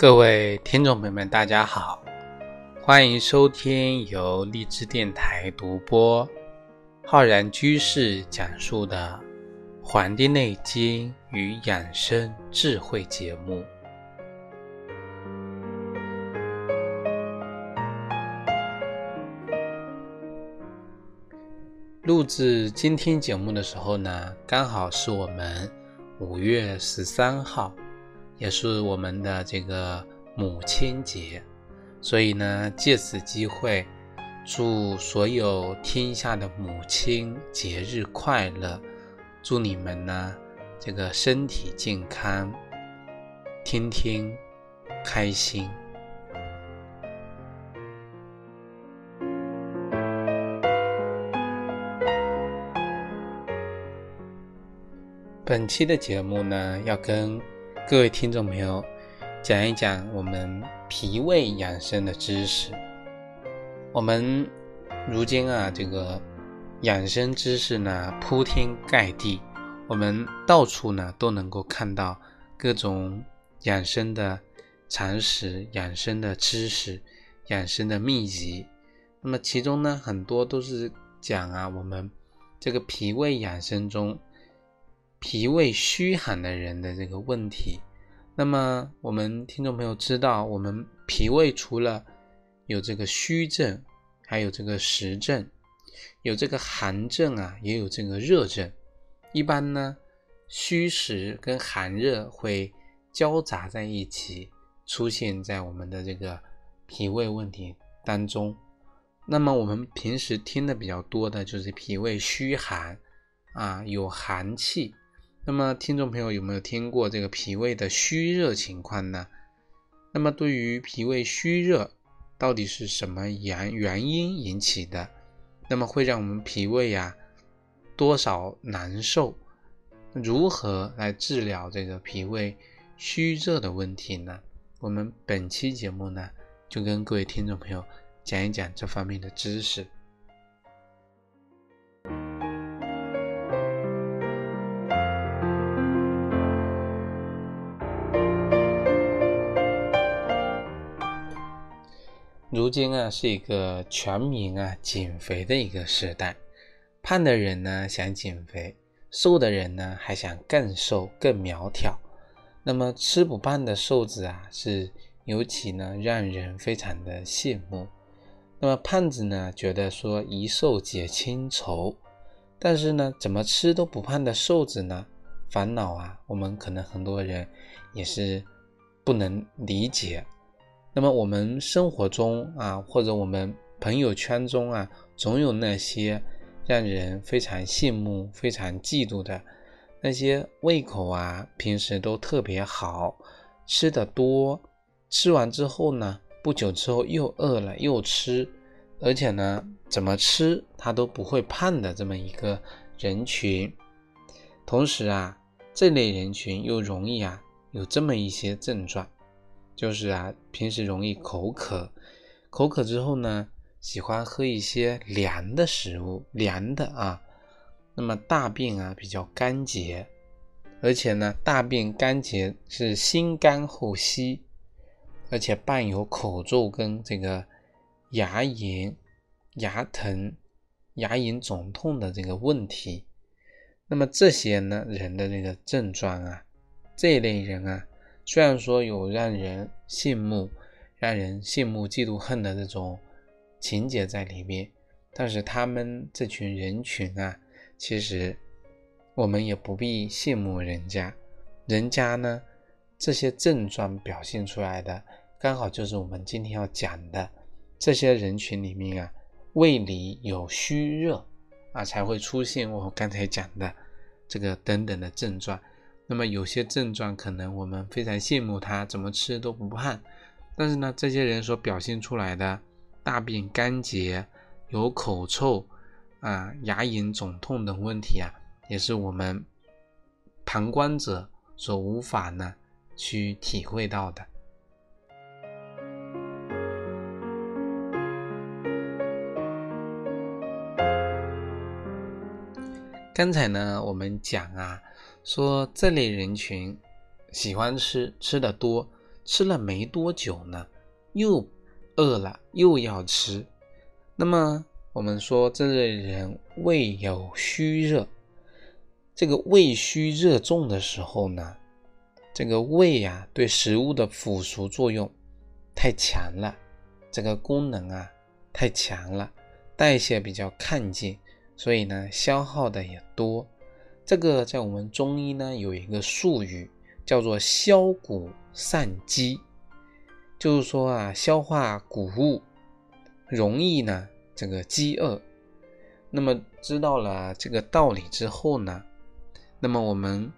各位听众朋友们，大家好，欢迎收听由荔枝电台独播、浩然居士讲述的《黄帝内经与养生智慧》节目。录制今天节目的时候呢，刚好是我们五月十三号，也是我们的这个母亲节，所以呢，借此机会，祝所有天下的母亲节日快乐，祝你们呢这个身体健康，天天开心。本期的节目呢，要跟各位听众朋友讲一讲我们脾胃养生的知识。我们如今啊，这个养生知识呢铺天盖地，我们到处呢都能够看到各种养生的常识、养生的知识、养生的秘籍。那么其中呢，很多都是讲啊，我们这个脾胃养生中。脾胃虚寒的人的这个问题，那么我们听众朋友知道，我们脾胃除了有这个虚症，还有这个实症，有这个寒症啊，也有这个热症。一般呢，虚实跟寒热会交杂在一起，出现在我们的这个脾胃问题当中。那么我们平时听的比较多的就是脾胃虚寒啊，有寒气。那么，听众朋友有没有听过这个脾胃的虚热情况呢？那么，对于脾胃虚热，到底是什么原原因引起的？那么会让我们脾胃呀多少难受？如何来治疗这个脾胃虚热的问题呢？我们本期节目呢，就跟各位听众朋友讲一讲这方面的知识。如今啊，是一个全民啊减肥的一个时代，胖的人呢想减肥，瘦的人呢还想更瘦更苗条。那么吃不胖的瘦子啊，是尤其呢让人非常的羡慕。那么胖子呢觉得说一瘦解千愁，但是呢怎么吃都不胖的瘦子呢，烦恼啊，我们可能很多人也是不能理解。那么我们生活中啊，或者我们朋友圈中啊，总有那些让人非常羡慕、非常嫉妒的那些胃口啊，平时都特别好，吃的多，吃完之后呢，不久之后又饿了又吃，而且呢，怎么吃他都不会胖的这么一个人群。同时啊，这类人群又容易啊有这么一些症状。就是啊，平时容易口渴，口渴之后呢，喜欢喝一些凉的食物，凉的啊。那么大便啊比较干结，而且呢，大便干结是先干后稀，而且伴有口臭跟这个牙炎、牙疼、牙龈肿痛的这个问题。那么这些呢人的这个症状啊，这一类人啊。虽然说有让人羡慕、让人羡慕、嫉妒、恨的这种情节在里面，但是他们这群人群啊，其实我们也不必羡慕人家，人家呢这些症状表现出来的，刚好就是我们今天要讲的这些人群里面啊，胃里有虚热啊，才会出现我刚才讲的这个等等的症状。那么有些症状可能我们非常羡慕他怎么吃都不胖，但是呢，这些人所表现出来的大便干结、有口臭啊、牙龈肿痛等问题啊，也是我们旁观者所无法呢去体会到的。刚才呢，我们讲啊。说这类人群喜欢吃吃的多，吃了没多久呢，又饿了，又要吃。那么我们说，这类人胃有虚热，这个胃虚热重的时候呢，这个胃呀对食物的腐熟作用太强了，这个功能啊太强了，代谢比较亢进，所以呢消耗的也多。这个在我们中医呢有一个术语。叫做消谷散饥，就是说啊，消化谷物容易呢这个饥饿。那么知道了这个道理之后呢，那么我们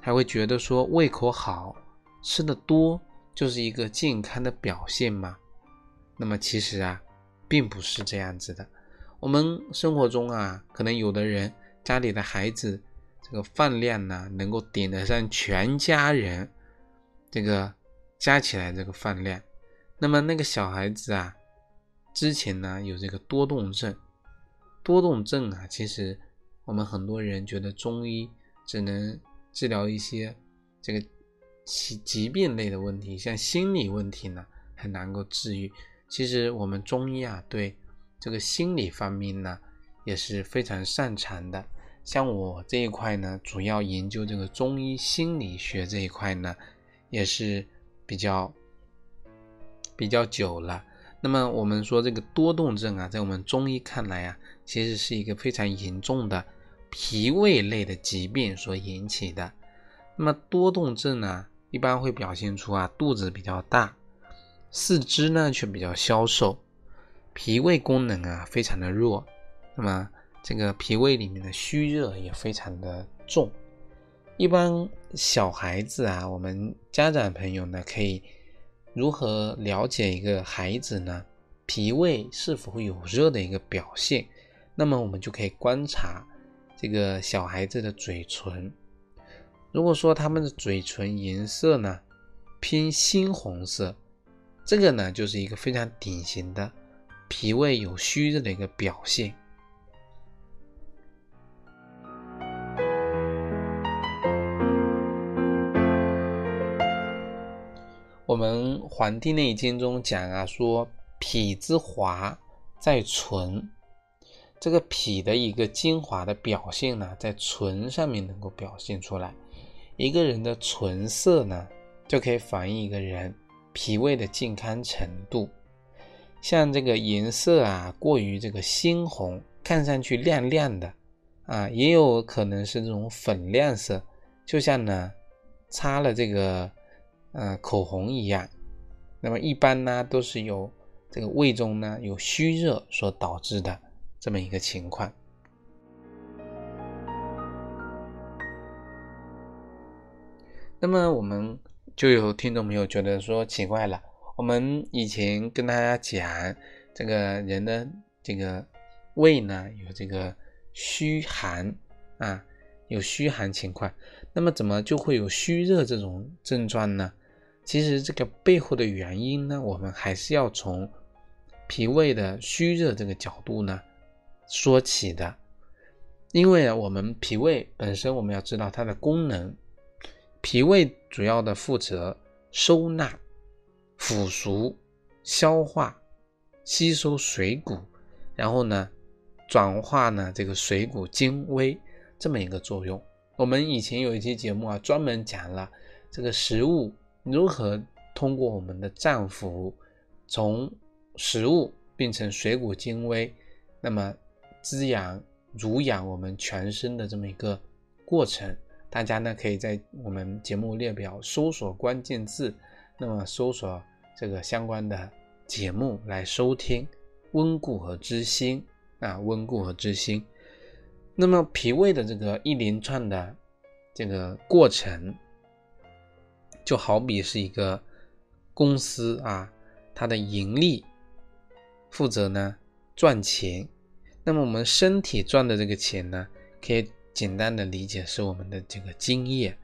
还会觉得说胃口好，吃的多就是一个健康的表现吗？那么其实啊，并不是这样子的。我们生活中啊，可能有的人家里的孩子。这个饭量呢，能够顶得上全家人这个加起来这个饭量。那么那个小孩子啊，之前呢有这个多动症。多动症啊，其实我们很多人觉得中医只能治疗一些这个疾疾病类的问题，像心理问题呢很难够治愈。其实我们中医啊，对这个心理方面呢也是非常擅长的。像我这一块呢，主要研究这个中医心理学这一块呢，也是比较比较久了。那么我们说这个多动症啊，在我们中医看来啊，其实是一个非常严重的脾胃类的疾病所引起的。那么多动症呢，一般会表现出啊肚子比较大，四肢呢却比较消瘦，脾胃功能啊非常的弱。那么这个脾胃里面的虚热也非常的重，一般小孩子啊，我们家长朋友呢，可以如何了解一个孩子呢？脾胃是否有热的一个表现？那么我们就可以观察这个小孩子的嘴唇，如果说他们的嘴唇颜色呢偏猩红色，这个呢就是一个非常典型的脾胃有虚热的一个表现。我们《黄帝内经》中讲啊，说脾之华在唇，这个脾的一个精华的表现呢，在唇上面能够表现出来。一个人的唇色呢，就可以反映一个人脾胃的健康程度。像这个颜色啊，过于这个猩红，看上去亮亮的啊，也有可能是这种粉亮色，就像呢擦了这个。呃，口红一样，那么一般呢都是由这个胃中呢有虚热所导致的这么一个情况。那么我们就有听众朋友觉得说奇怪了，我们以前跟大家讲这个人的这个胃呢有这个虚寒啊，有虚寒情况，那么怎么就会有虚热这种症状呢？其实这个背后的原因呢，我们还是要从脾胃的虚热这个角度呢说起的。因为啊，我们脾胃本身我们要知道它的功能，脾胃主要的负责收纳、腐熟、消化、吸收水谷，然后呢转化呢这个水谷精微这么一个作用。我们以前有一期节目啊，专门讲了这个食物。如何通过我们的脏腑，从食物变成水谷精微，那么滋养、濡养我们全身的这么一个过程？大家呢可以在我们节目列表搜索关键字，那么搜索这个相关的节目来收听。温故和知新啊，温故和知新。那么脾胃的这个一连串的这个过程。就好比是一个公司啊，它的盈利负责呢赚钱，那么我们身体赚的这个钱呢，可以简单的理解是我们的这个精液。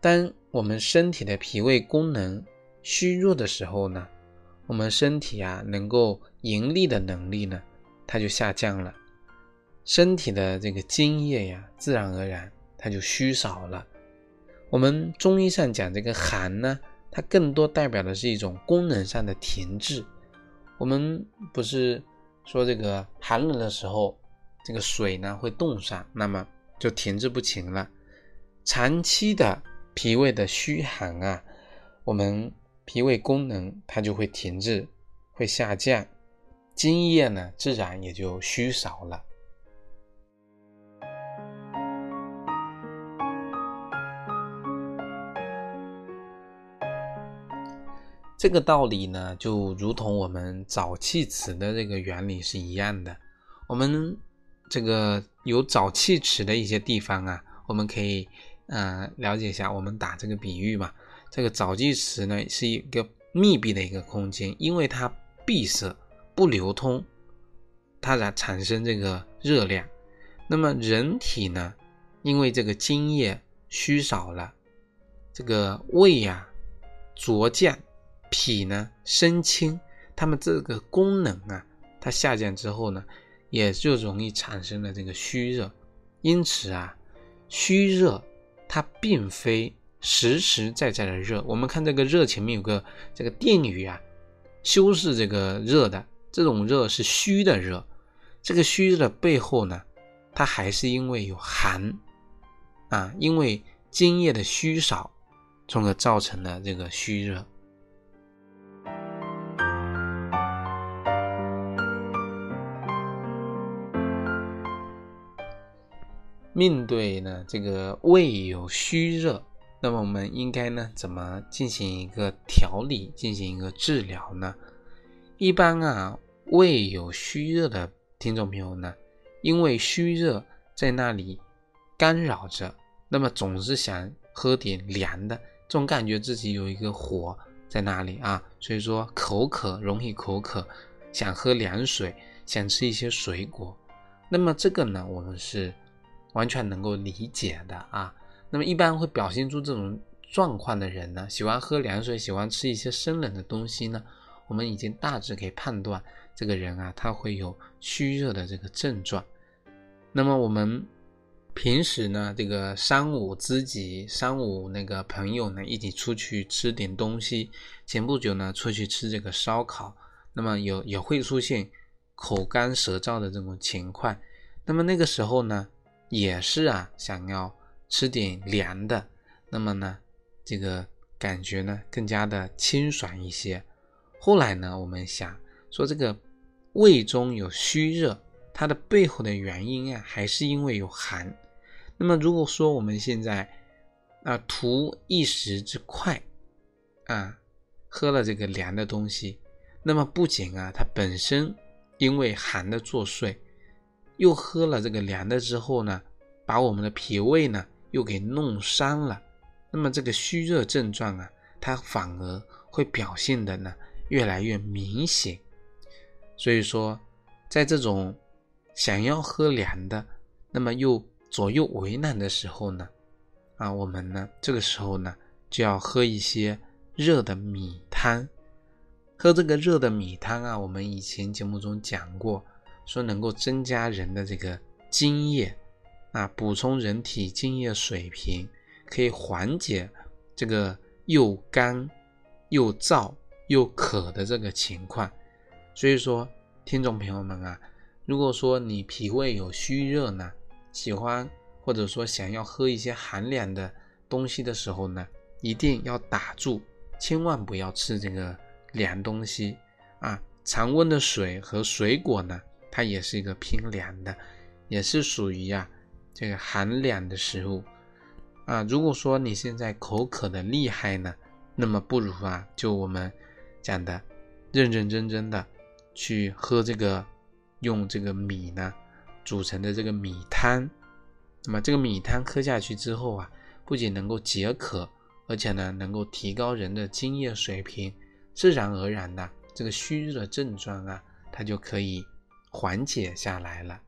当我们身体的脾胃功能虚弱的时候呢，我们身体啊能够盈利的能力呢，它就下降了，身体的这个精液呀，自然而然它就虚少了。我们中医上讲这个寒呢，它更多代表的是一种功能上的停滞。我们不是说这个寒冷的时候，这个水呢会冻上，那么就停滞不前了。长期的脾胃的虚寒啊，我们脾胃功能它就会停滞，会下降，津液呢自然也就虚少了。这个道理呢，就如同我们沼气池的这个原理是一样的。我们这个有沼气池的一些地方啊，我们可以呃了解一下。我们打这个比喻嘛，这个沼气池呢是一个密闭的一个空间，因为它闭塞不流通，它才产生这个热量。那么人体呢，因为这个津液虚少了，这个胃呀浊降。脾呢升清，它们这个功能啊，它下降之后呢，也就容易产生了这个虚热。因此啊，虚热它并非实实在在的热。我们看这个热前面有个这个定语啊，修饰这个热的这种热是虚的热。这个虚热的背后呢，它还是因为有寒啊，因为津液的虚少，从而造成了这个虚热。面对呢这个胃有虚热，那么我们应该呢怎么进行一个调理，进行一个治疗呢？一般啊，胃有虚热的听众朋友呢，因为虚热在那里干扰着，那么总是想喝点凉的，总感觉自己有一个火在那里啊，所以说口渴，容易口渴，想喝凉水，想吃一些水果，那么这个呢，我们是。完全能够理解的啊，那么一般会表现出这种状况的人呢，喜欢喝凉水，喜欢吃一些生冷的东西呢，我们已经大致可以判断这个人啊，他会有虚热的这个症状。那么我们平时呢，这个三五知己、三五那个朋友呢，一起出去吃点东西，前不久呢，出去吃这个烧烤，那么有也会出现口干舌燥的这种情况，那么那个时候呢。也是啊，想要吃点凉的，那么呢，这个感觉呢更加的清爽一些。后来呢，我们想说这个胃中有虚热，它的背后的原因啊，还是因为有寒。那么如果说我们现在啊图一时之快啊，喝了这个凉的东西，那么不仅啊它本身因为寒的作祟。又喝了这个凉的之后呢，把我们的脾胃呢又给弄伤了，那么这个虚热症状啊，它反而会表现的呢越来越明显。所以说，在这种想要喝凉的，那么又左右为难的时候呢，啊，我们呢这个时候呢就要喝一些热的米汤。喝这个热的米汤啊，我们以前节目中讲过。说能够增加人的这个津液，啊，补充人体津液水平，可以缓解这个又干又燥又渴的这个情况。所以说，听众朋友们啊，如果说你脾胃有虚热呢，喜欢或者说想要喝一些寒凉的东西的时候呢，一定要打住，千万不要吃这个凉东西啊。常温的水和水果呢。它也是一个偏凉的，也是属于啊这个寒凉的食物啊。如果说你现在口渴的厉害呢，那么不如啊就我们讲的认认真真的去喝这个用这个米呢煮成的这个米汤。那么这个米汤喝下去之后啊，不仅能够解渴，而且呢能够提高人的津液水平，自然而然的这个虚热的症状啊，它就可以。缓解下来了。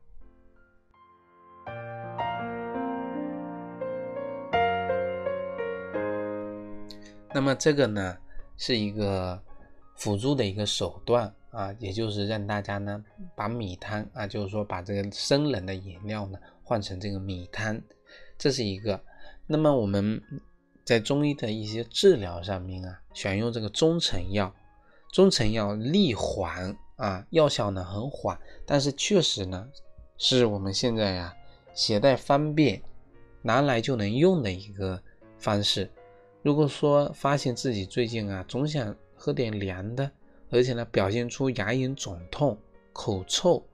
那么这个呢，是一个辅助的一个手段啊，也就是让大家呢把米汤啊，就是说把这个生冷的饮料呢换成这个米汤，这是一个。那么我们在中医的一些治疗上面啊，选用这个中成药。中成药利缓啊，药效呢很缓，但是确实呢，是我们现在呀携带方便，拿来就能用的一个方式。如果说发现自己最近啊总想喝点凉的，而且呢表现出牙龈肿痛、口臭、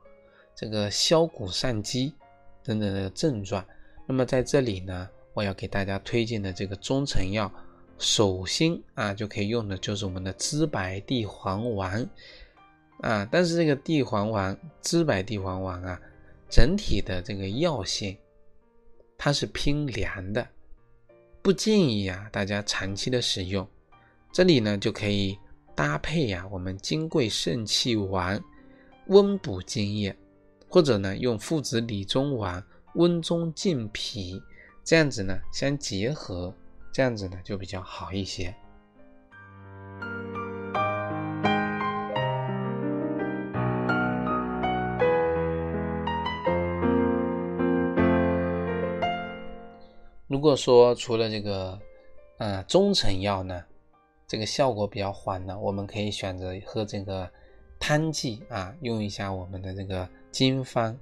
这个消谷上积等等的症状，那么在这里呢，我要给大家推荐的这个中成药。首先啊，就可以用的就是我们的知白地黄丸啊，但是这个地黄丸、知柏地黄丸啊，整体的这个药性它是偏凉的，不建议啊大家长期的使用。这里呢就可以搭配呀我们金匮肾气丸温补津液，或者呢用附子理中丸温中健脾，这样子呢相结合。这样子呢就比较好一些。如果说除了这个，呃，中成药呢，这个效果比较缓呢，我们可以选择喝这个汤剂啊，用一下我们的这个经方。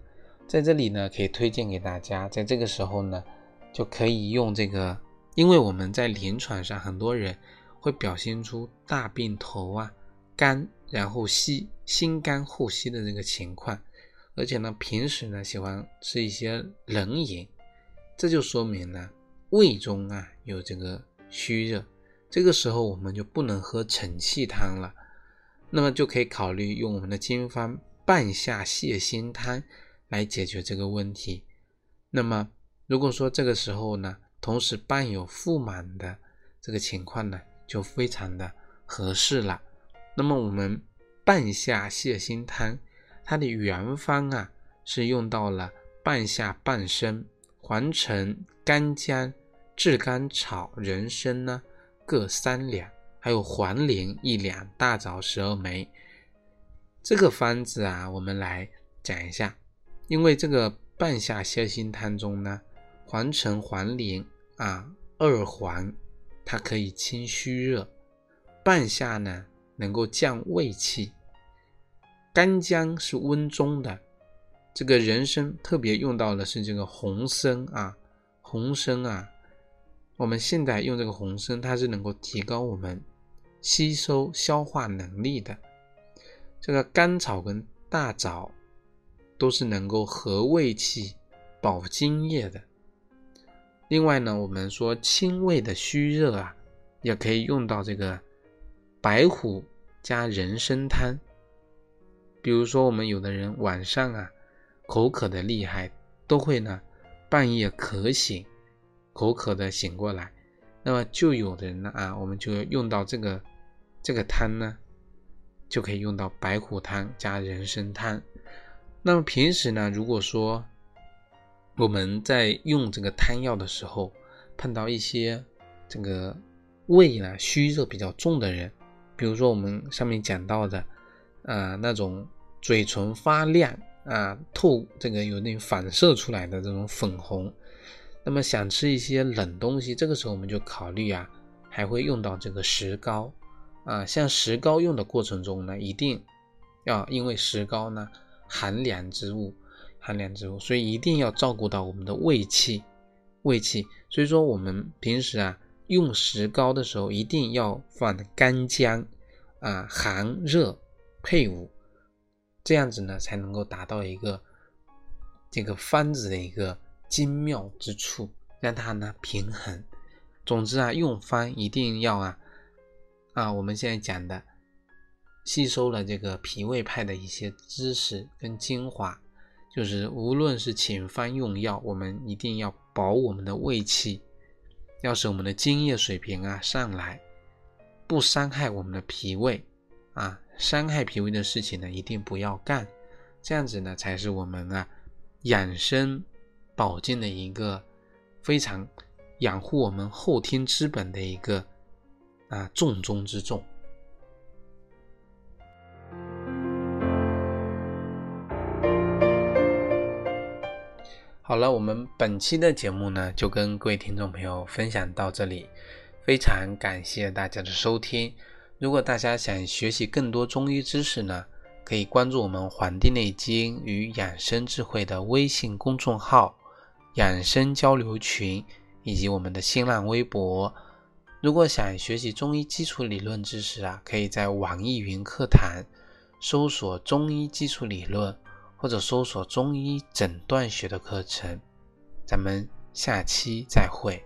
在这里呢，可以推荐给大家，在这个时候呢，就可以用这个。因为我们在临床上，很多人会表现出大病头啊、干，然后稀、心肝后稀的这个情况，而且呢，平时呢喜欢吃一些冷饮，这就说明呢胃中啊有这个虚热，这个时候我们就不能喝承气汤了，那么就可以考虑用我们的经方半夏泻心汤来解决这个问题。那么如果说这个时候呢，同时伴有腹满的这个情况呢，就非常的合适了。那么我们半夏泻心汤，它的原方啊是用到了半夏半升、黄陈、干姜、炙甘草、人参呢各三两，还有黄连一两，大枣十二枚。这个方子啊，我们来讲一下，因为这个半夏泻心汤中呢，黄陈、黄连。啊，二黄它可以清虚热，半夏呢能够降胃气，干姜是温中的，这个人参特别用到的是这个红参啊，红参啊，我们现在用这个红参，它是能够提高我们吸收消化能力的，这个甘草跟大枣都是能够和胃气、保津液的。另外呢，我们说清胃的虚热啊，也可以用到这个白虎加人参汤。比如说，我们有的人晚上啊口渴的厉害，都会呢半夜渴醒，口渴的醒过来，那么就有的人呢啊，我们就要用到这个这个汤呢，就可以用到白虎汤加人参汤。那么平时呢，如果说我们在用这个汤药的时候，碰到一些这个胃呢虚热比较重的人，比如说我们上面讲到的，啊那种嘴唇发亮啊透这个有点反射出来的这种粉红，那么想吃一些冷东西，这个时候我们就考虑啊，还会用到这个石膏啊，像石膏用的过程中呢，一定要因为石膏呢寒凉之物。寒凉之物，所以一定要照顾到我们的胃气，胃气。所以说我们平时啊用石膏的时候，一定要放干姜啊，寒热配伍，这样子呢才能够达到一个这个方子的一个精妙之处，让它呢平衡。总之啊，用方一定要啊啊，我们现在讲的吸收了这个脾胃派的一些知识跟精华。就是无论是请方用药，我们一定要保我们的胃气，要使我们的津液水平啊上来，不伤害我们的脾胃啊，伤害脾胃的事情呢一定不要干，这样子呢才是我们啊养生保健的一个非常养护我们后天之本的一个啊重中之重。好了，我们本期的节目呢，就跟各位听众朋友分享到这里。非常感谢大家的收听。如果大家想学习更多中医知识呢，可以关注我们《黄帝内经与养生智慧》的微信公众号、养生交流群以及我们的新浪微博。如果想学习中医基础理论知识啊，可以在网易云课堂搜索“中医基础理论”或者搜索“中医诊断学”的课程。咱们下期再会。